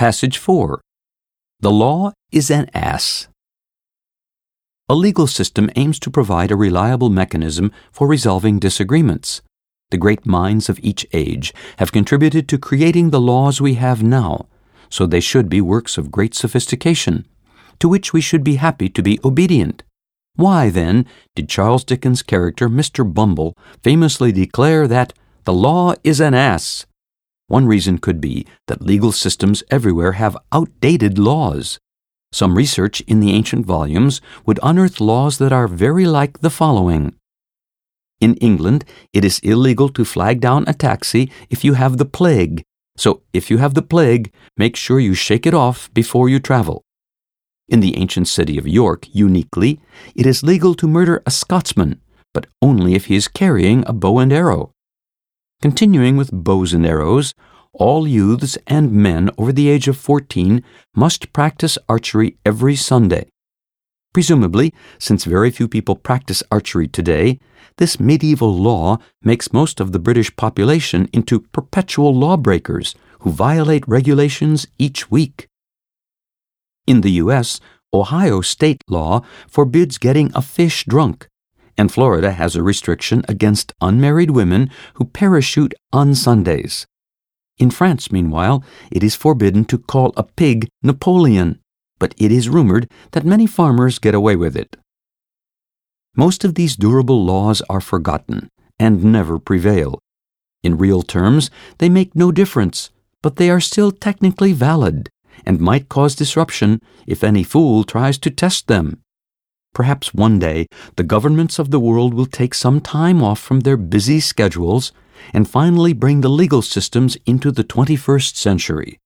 Passage 4. The law is an ass. A legal system aims to provide a reliable mechanism for resolving disagreements. The great minds of each age have contributed to creating the laws we have now, so they should be works of great sophistication, to which we should be happy to be obedient. Why, then, did Charles Dickens' character, Mr. Bumble, famously declare that the law is an ass? One reason could be that legal systems everywhere have outdated laws. Some research in the ancient volumes would unearth laws that are very like the following. In England, it is illegal to flag down a taxi if you have the plague. So, if you have the plague, make sure you shake it off before you travel. In the ancient city of York, uniquely, it is legal to murder a Scotsman, but only if he is carrying a bow and arrow. Continuing with bows and arrows, all youths and men over the age of 14 must practice archery every Sunday. Presumably, since very few people practice archery today, this medieval law makes most of the British population into perpetual lawbreakers who violate regulations each week. In the U.S., Ohio state law forbids getting a fish drunk, and Florida has a restriction against unmarried women who parachute on Sundays. In France, meanwhile, it is forbidden to call a pig Napoleon, but it is rumored that many farmers get away with it. Most of these durable laws are forgotten and never prevail. In real terms, they make no difference, but they are still technically valid and might cause disruption if any fool tries to test them. Perhaps one day the governments of the world will take some time off from their busy schedules and finally bring the legal systems into the 21st century.